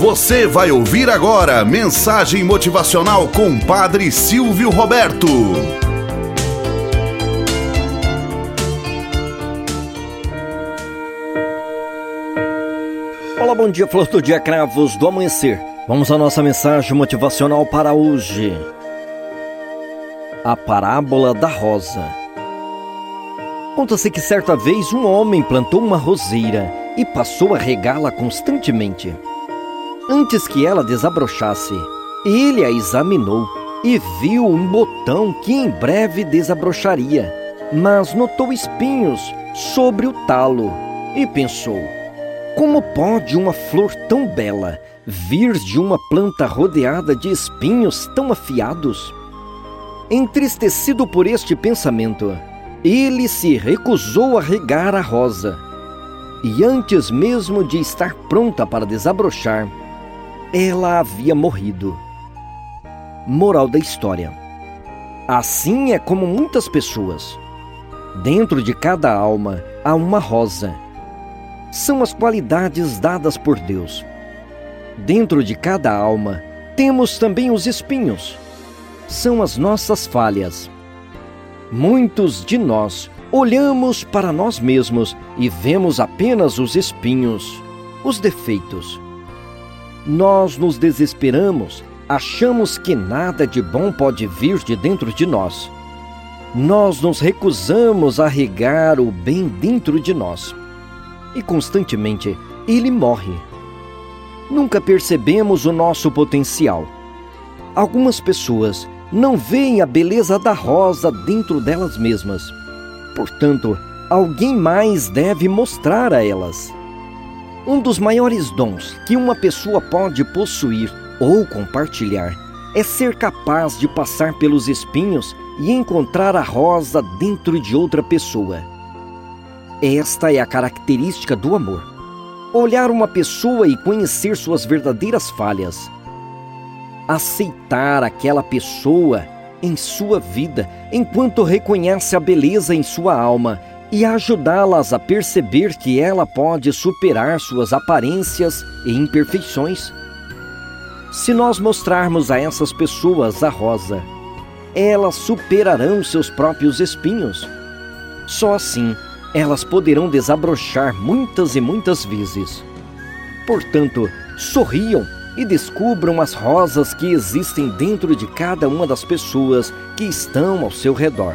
Você vai ouvir agora mensagem motivacional com Padre Silvio Roberto. Olá, bom dia, flor do dia, cravos do amanhecer. Vamos à nossa mensagem motivacional para hoje. A parábola da rosa. Conta-se que certa vez um homem plantou uma roseira e passou a regá-la constantemente. Antes que ela desabrochasse, ele a examinou e viu um botão que em breve desabrocharia, mas notou espinhos sobre o talo e pensou: como pode uma flor tão bela vir de uma planta rodeada de espinhos tão afiados? Entristecido por este pensamento, ele se recusou a regar a rosa. E antes mesmo de estar pronta para desabrochar, ela havia morrido. Moral da história: Assim é como muitas pessoas. Dentro de cada alma há uma rosa. São as qualidades dadas por Deus. Dentro de cada alma temos também os espinhos. São as nossas falhas. Muitos de nós olhamos para nós mesmos e vemos apenas os espinhos, os defeitos nós nos desesperamos, achamos que nada de bom pode vir de dentro de nós. Nós nos recusamos a regar o bem dentro de nós. E constantemente ele morre. Nunca percebemos o nosso potencial. Algumas pessoas não veem a beleza da rosa dentro delas mesmas. Portanto, alguém mais deve mostrar a elas. Um dos maiores dons que uma pessoa pode possuir ou compartilhar é ser capaz de passar pelos espinhos e encontrar a rosa dentro de outra pessoa. Esta é a característica do amor. Olhar uma pessoa e conhecer suas verdadeiras falhas. Aceitar aquela pessoa em sua vida enquanto reconhece a beleza em sua alma e ajudá-las a perceber que ela pode superar suas aparências e imperfeições. Se nós mostrarmos a essas pessoas a rosa, elas superarão seus próprios espinhos. Só assim elas poderão desabrochar muitas e muitas vezes. Portanto, sorriam e descubram as rosas que existem dentro de cada uma das pessoas que estão ao seu redor.